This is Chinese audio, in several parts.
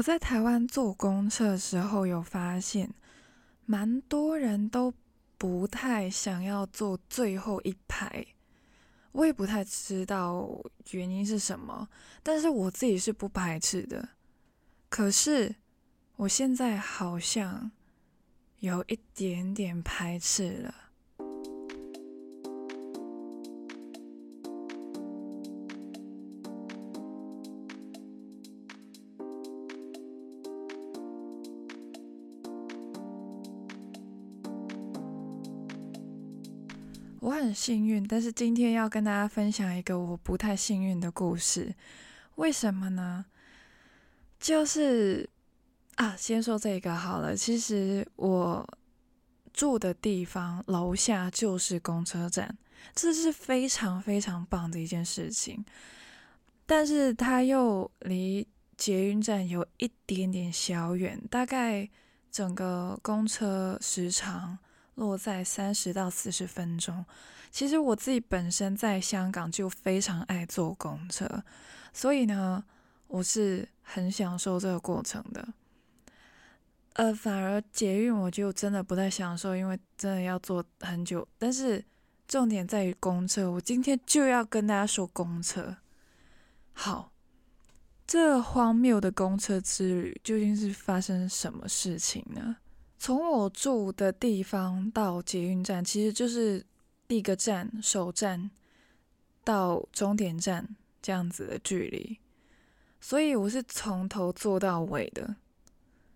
我在台湾坐公车的时候，有发现蛮多人都不太想要坐最后一排。我也不太知道原因是什么，但是我自己是不排斥的。可是我现在好像有一点点排斥了。我很幸运，但是今天要跟大家分享一个我不太幸运的故事。为什么呢？就是啊，先说这个好了。其实我住的地方楼下就是公车站，这是非常非常棒的一件事情。但是它又离捷运站有一点点小远，大概整个公车时长。落在三十到四十分钟。其实我自己本身在香港就非常爱坐公车，所以呢，我是很享受这个过程的。呃，反而捷运我就真的不太享受，因为真的要坐很久。但是重点在于公车，我今天就要跟大家说公车。好，这荒谬的公车之旅究竟是发生什么事情呢？从我住的地方到捷运站，其实就是第一个站首站到终点站这样子的距离，所以我是从头坐到尾的，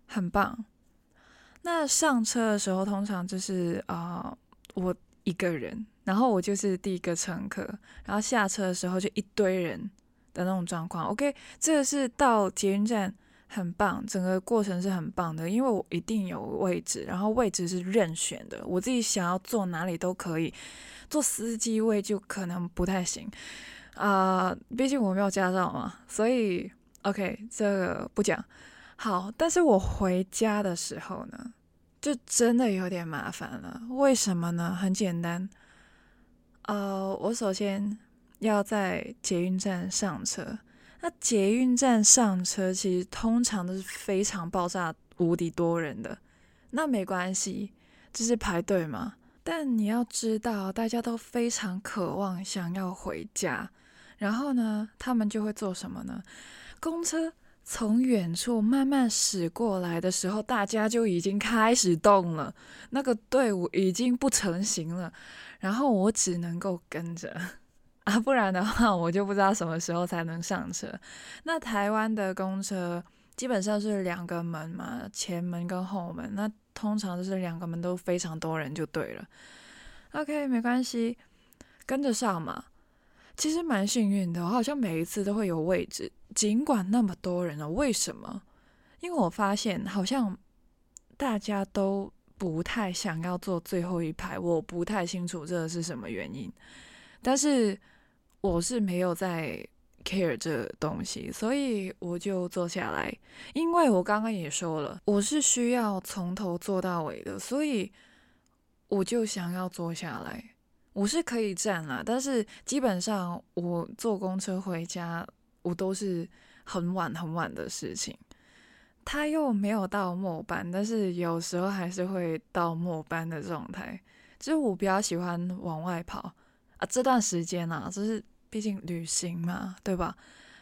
很棒。那上车的时候，通常就是啊，我一个人，然后我就是第一个乘客，然后下车的时候就一堆人的那种状况。OK，这个是到捷运站。很棒，整个过程是很棒的，因为我一定有位置，然后位置是任选的，我自己想要坐哪里都可以。坐司机位就可能不太行啊，毕竟我没有驾照嘛，所以 OK 这个不讲。好，但是我回家的时候呢，就真的有点麻烦了。为什么呢？很简单，呃，我首先要在捷运站上车。那捷运站上车，其实通常都是非常爆炸无敌多人的。那没关系，这是排队嘛。但你要知道，大家都非常渴望想要回家，然后呢，他们就会做什么呢？公车从远处慢慢驶过来的时候，大家就已经开始动了，那个队伍已经不成形了，然后我只能够跟着。啊，不然的话，我就不知道什么时候才能上车。那台湾的公车基本上是两个门嘛，前门跟后门。那通常就是两个门都非常多人就对了。OK，没关系，跟着上嘛。其实蛮幸运的，我好像每一次都会有位置，尽管那么多人了。为什么？因为我发现好像大家都不太想要坐最后一排，我不太清楚这是什么原因，但是。我是没有在 care 这东西，所以我就坐下来。因为我刚刚也说了，我是需要从头坐到尾的，所以我就想要坐下来。我是可以站啦，但是基本上我坐公车回家，我都是很晚很晚的事情。他又没有到末班，但是有时候还是会到末班的状态。就是我比较喜欢往外跑啊，这段时间啊，就是。毕竟旅行嘛，对吧？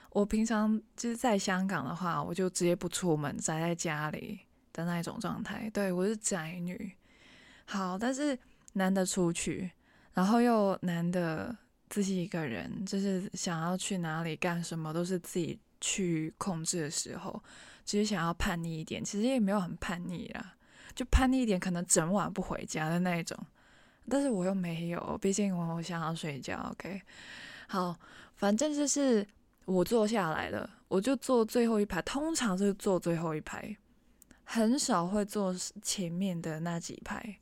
我平常就是在香港的话，我就直接不出门，宅在家里的那一种状态。对我是宅女，好，但是难得出去，然后又难得自己一个人，就是想要去哪里干什么都是自己去控制的时候，只是想要叛逆一点，其实也没有很叛逆啦，就叛逆一点，可能整晚不回家的那一种。但是我又没有，毕竟我想要睡觉。OK。好，反正就是我坐下来了，我就坐最后一排，通常是坐最后一排，很少会坐前面的那几排。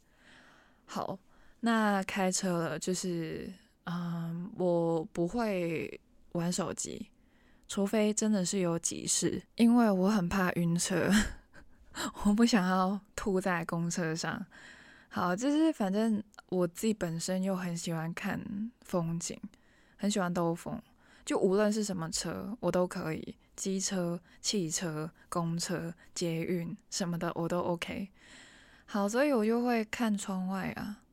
好，那开车了，就是嗯，我不会玩手机，除非真的是有急事，因为我很怕晕车，我不想要吐在公车上。好，就是反正我自己本身又很喜欢看风景。很喜欢兜风，就无论是什么车，我都可以，机车、汽车、公车、捷运什么的，我都 OK。好，所以我就会看窗外啊，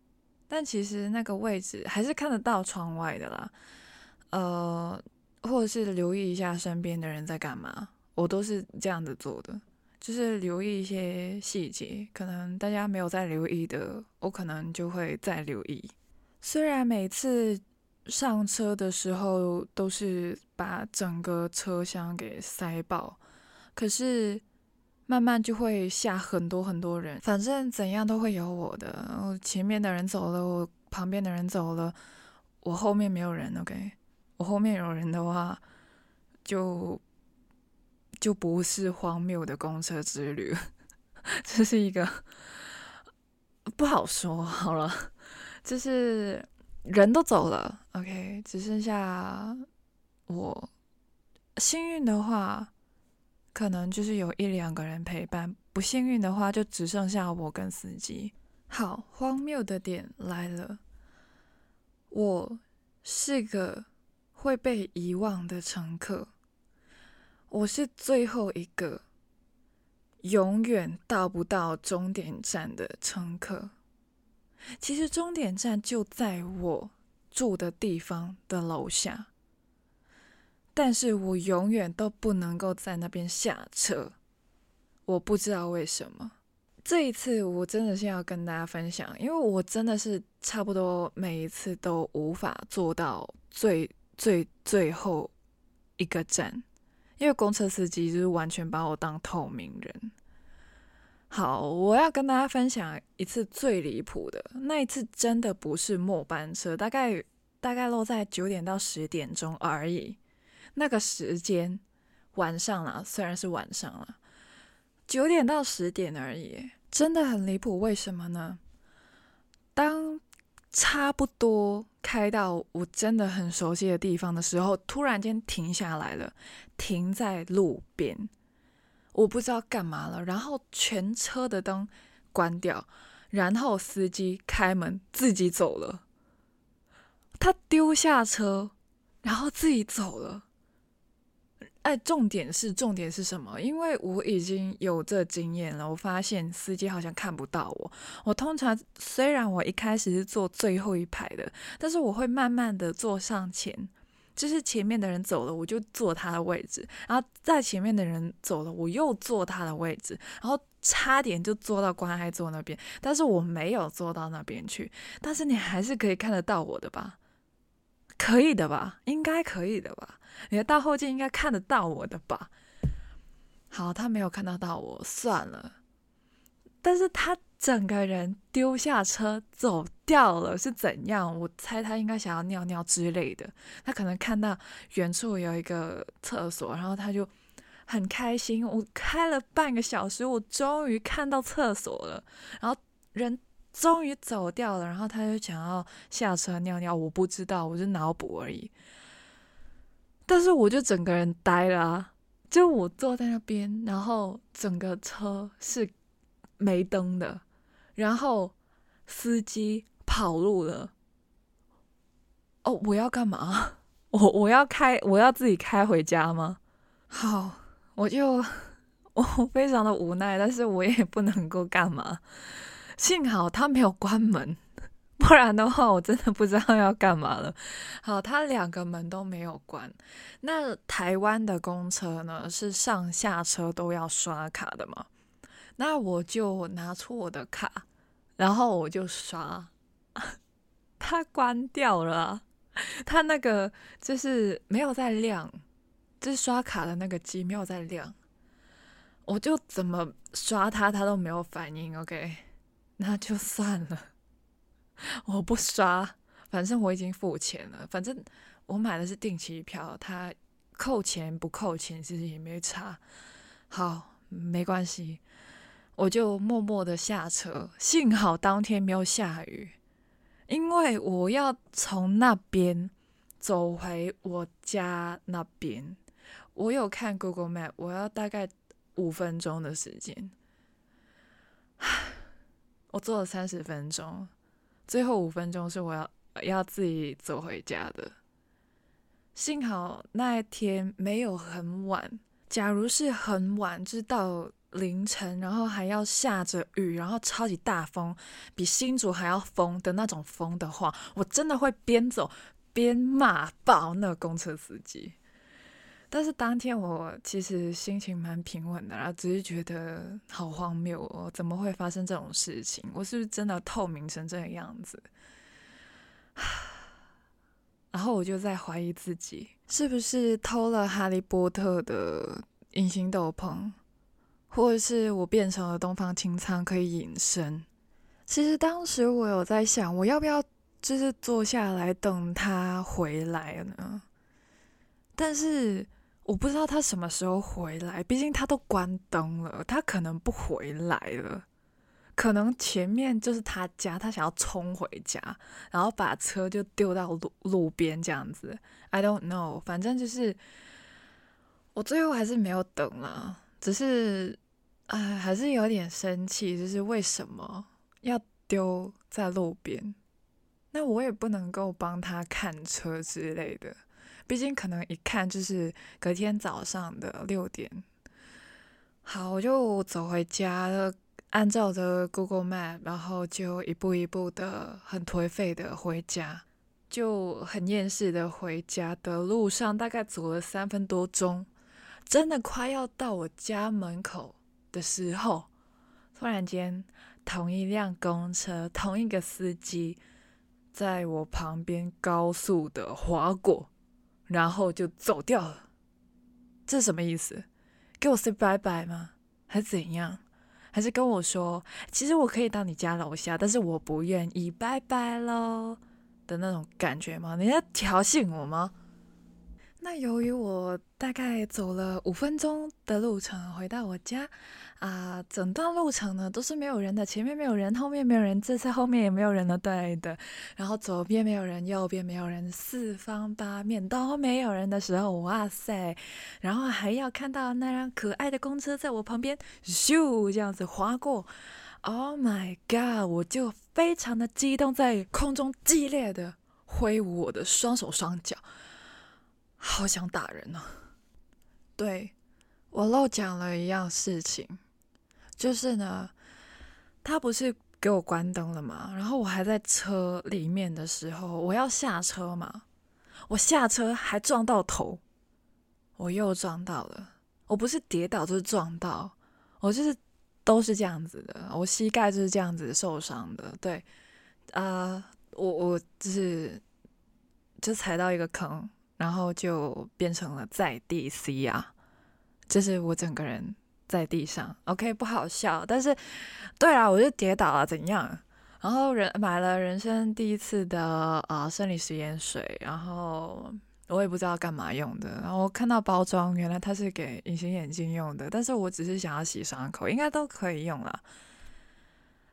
但其实那个位置还是看得到窗外的啦。呃，或者是留意一下身边的人在干嘛，我都是这样子做的，就是留意一些细节，可能大家没有在留意的，我可能就会再留意。虽然每次。上车的时候都是把整个车厢给塞爆，可是慢慢就会下很多很多人，反正怎样都会有我的。然后前面的人走了，我旁边的人走了，我后面没有人。OK，我后面有人的话，就就不是荒谬的公车之旅，这是一个 不好说。好了，就是。人都走了，OK，只剩下我。幸运的话，可能就是有一两个人陪伴；不幸运的话，就只剩下我跟司机。好，荒谬的点来了，我是个会被遗忘的乘客，我是最后一个永远到不到终点站的乘客。其实终点站就在我住的地方的楼下，但是我永远都不能够在那边下车。我不知道为什么。这一次我真的是要跟大家分享，因为我真的是差不多每一次都无法做到最最最后一个站，因为公车司机就是完全把我当透明人。好，我要跟大家分享一次最离谱的那一次，真的不是末班车，大概大概落在九点到十点钟而已。那个时间晚上了，虽然是晚上了，九点到十点而已，真的很离谱。为什么呢？当差不多开到我真的很熟悉的地方的时候，突然间停下来了，停在路边。我不知道干嘛了，然后全车的灯关掉，然后司机开门自己走了。他丢下车，然后自己走了。哎，重点是重点是什么？因为我已经有这经验了，我发现司机好像看不到我。我通常虽然我一开始是坐最后一排的，但是我会慢慢的坐上前。就是前面的人走了，我就坐他的位置，然后在前面的人走了，我又坐他的位置，然后差点就坐到关爱座那边，但是我没有坐到那边去。但是你还是可以看得到我的吧？可以的吧？应该可以的吧？你的大后镜应该看得到我的吧？好，他没有看得到我，算了。但是他。整个人丢下车走掉了是怎样？我猜他应该想要尿尿之类的。他可能看到远处有一个厕所，然后他就很开心。我开了半个小时，我终于看到厕所了，然后人终于走掉了，然后他就想要下车尿尿。我不知道，我就脑补而已。但是我就整个人呆了，就我坐在那边，然后整个车是没灯的。然后司机跑路了。哦，我要干嘛？我我要开，我要自己开回家吗？好，我就我非常的无奈，但是我也不能够干嘛。幸好他没有关门，不然的话我真的不知道要干嘛了。好，他两个门都没有关。那台湾的公车呢，是上下车都要刷卡的吗？那我就拿出我的卡。然后我就刷，它关掉了，它那个就是没有在亮，就是刷卡的那个机没有在亮，我就怎么刷它，它都没有反应。OK，那就算了，我不刷，反正我已经付钱了，反正我买的是定期票，它扣钱不扣钱其实也没差，好，没关系。我就默默的下车，幸好当天没有下雨，因为我要从那边走回我家那边。我有看 Google Map，我要大概五分钟的时间。我坐了三十分钟，最后五分钟是我要要自己走回家的。幸好那一天没有很晚。假如是很晚，就到凌晨，然后还要下着雨，然后超级大风，比新竹还要风的那种风的话，我真的会边走边骂爆那个公车司机。但是当天我其实心情蛮平稳的啦，只是觉得好荒谬哦，怎么会发生这种事情？我是不是真的透明成这个样子？然后我就在怀疑自己，是不是偷了哈利波特的隐形斗篷，或者是我变成了东方青苍可以隐身？其实当时我有在想，我要不要就是坐下来等他回来呢？但是我不知道他什么时候回来，毕竟他都关灯了，他可能不回来了。可能前面就是他家，他想要冲回家，然后把车就丢到路路边这样子。I don't know，反正就是我最后还是没有等了，只是哎，还是有点生气，就是为什么要丢在路边？那我也不能够帮他看车之类的，毕竟可能一看就是隔天早上的六点。好，我就走回家了。按照着 Google Map，然后就一步一步的很颓废的回家，就很厌世的回家的路上，大概走了三分多钟，真的快要到我家门口的时候，突然间，同一辆公车，同一个司机，在我旁边高速的划过，然后就走掉了。这什么意思？给我 say 拜拜吗？还怎样？还是跟我说，其实我可以到你家楼下，但是我不愿意，拜拜喽的那种感觉吗？你在挑衅我吗？那由于我大概走了五分钟的路程回到我家，啊，整段路程呢都是没有人的，前面没有人，后面没有人，这次后面也没有人了，对的。然后左边没有人，右边没有人，四方八面都没有人的时候，哇塞！然后还要看到那辆可爱的公车在我旁边咻这样子划过，Oh my god！我就非常的激动，在空中激烈的挥舞我的双手双脚。好想打人呢！对我漏讲了一样事情，就是呢，他不是给我关灯了吗？然后我还在车里面的时候，我要下车嘛，我下车还撞到头，我又撞到了，我不是跌倒就是撞到，我就是都是这样子的，我膝盖就是这样子受伤的。对，啊，我我就是就踩到一个坑。然后就变成了在地 C 啊，就是我整个人在地上，OK 不好笑，但是对啊，我就跌倒了，怎样？然后人买了人生第一次的啊生理食盐水，然后我也不知道干嘛用的，然后看到包装，原来它是给隐形眼镜用的，但是我只是想要洗伤口，应该都可以用了。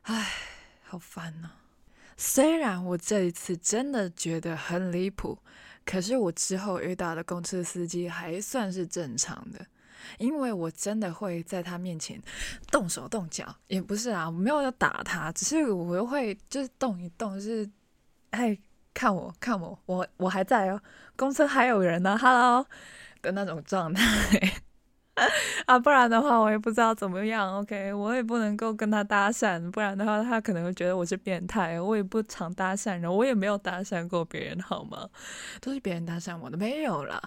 唉，好烦呐！虽然我这一次真的觉得很离谱。可是我之后遇到的公车司机还算是正常的，因为我真的会在他面前动手动脚，也不是啊，我没有要打他，只是我又会就是动一动，就是哎，看我看我，我我还在哦，公车还有人呢，Hello 的那种状态。啊，不然的话我也不知道怎么样。OK，我也不能够跟他搭讪，不然的话他可能会觉得我是变态。我也不常搭讪人，我也没有搭讪过别人，好吗？都是别人搭讪我的，没有啦。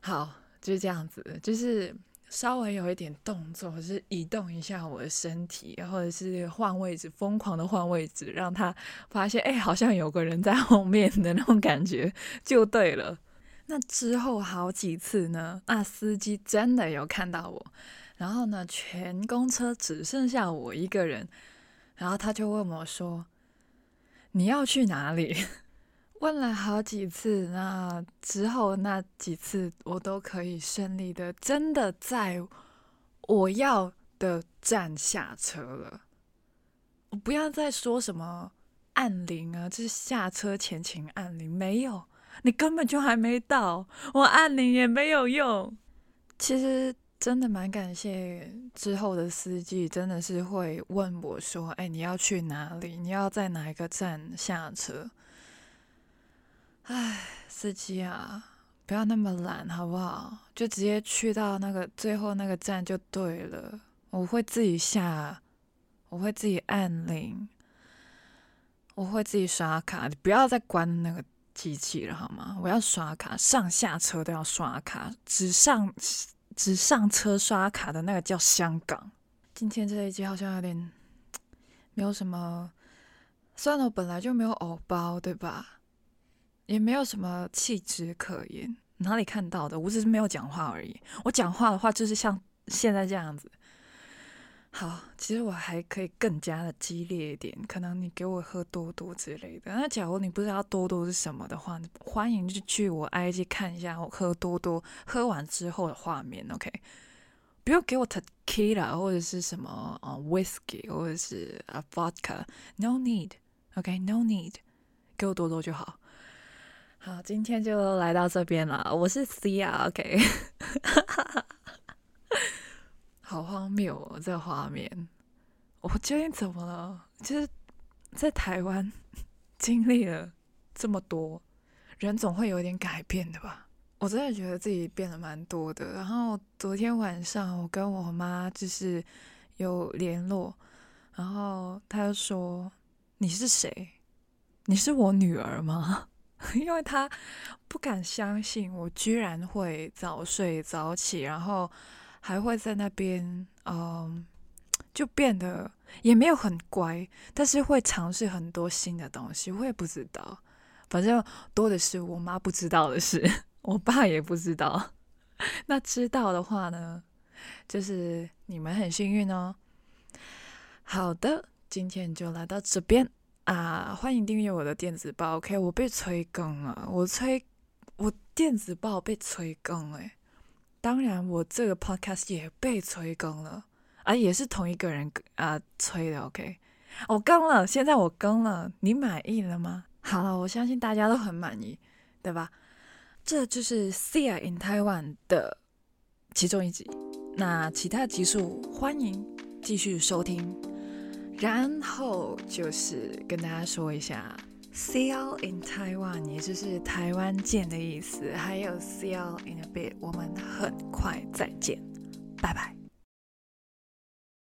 好，就是这样子，就是稍微有一点动作，是移动一下我的身体，或者是换位置，疯狂的换位置，让他发现，哎，好像有个人在后面的那种感觉，就对了。那之后好几次呢，那司机真的有看到我，然后呢，全公车只剩下我一个人，然后他就问我说：“你要去哪里？” 问了好几次，那之后那几次我都可以顺利的，真的在我要的站下车了。我不要再说什么按铃啊，就是下车前请按铃，没有。你根本就还没到，我按铃也没有用。其实真的蛮感谢之后的司机，真的是会问我说：“哎，你要去哪里？你要在哪一个站下车？”哎，司机啊，不要那么懒，好不好？就直接去到那个最后那个站就对了。我会自己下，我会自己按铃，我会自己刷卡。你不要再关那个机器了，好吗？我要刷卡，上下车都要刷卡，只上只上车刷卡的那个叫香港。今天这一集好像有点没有什么，算了，我本来就没有偶包，对吧？也没有什么气质可言，哪里看到的？我只是没有讲话而已。我讲话的话就是像现在这样子。好，其实我还可以更加的激烈一点，可能你给我喝多多之类的。那假如你不知道多多是什么的话，欢迎就去我 IG 看一下我喝多多喝完之后的画面。OK，不用给我 tequila 或者是什么啊 whiskey 或者是啊 vodka，no need。OK，no need，给我多多就好。好，今天就来到这边了。我是 C 啊，OK。好荒谬哦，这画面！我究竟怎么了？就是在台湾 经历了这么多，人总会有点改变的吧？我真的觉得自己变得蛮多的。然后昨天晚上我跟我妈就是有联络，然后她就说：“你是谁？你是我女儿吗？” 因为她不敢相信我居然会早睡早起，然后。还会在那边，嗯，就变得也没有很乖，但是会尝试很多新的东西。我也不知道，反正多的是我妈不知道的事，我爸也不知道。那知道的话呢，就是你们很幸运哦。好的，今天就来到这边啊，欢迎订阅我的电子报。OK，我被催更了，我催我电子报被催更哎。当然，我这个 podcast 也被催更了，啊，也是同一个人啊催的。OK，我更了，现在我更了，你满意了吗？好了，我相信大家都很满意，对吧？这就是 Sia in Taiwan 的其中一集，那其他集数欢迎继续收聽。然后就是跟大家说一下。See you in Taiwan，也就是台湾见的意思。还有 See you in a bit，我们很快再见，拜拜。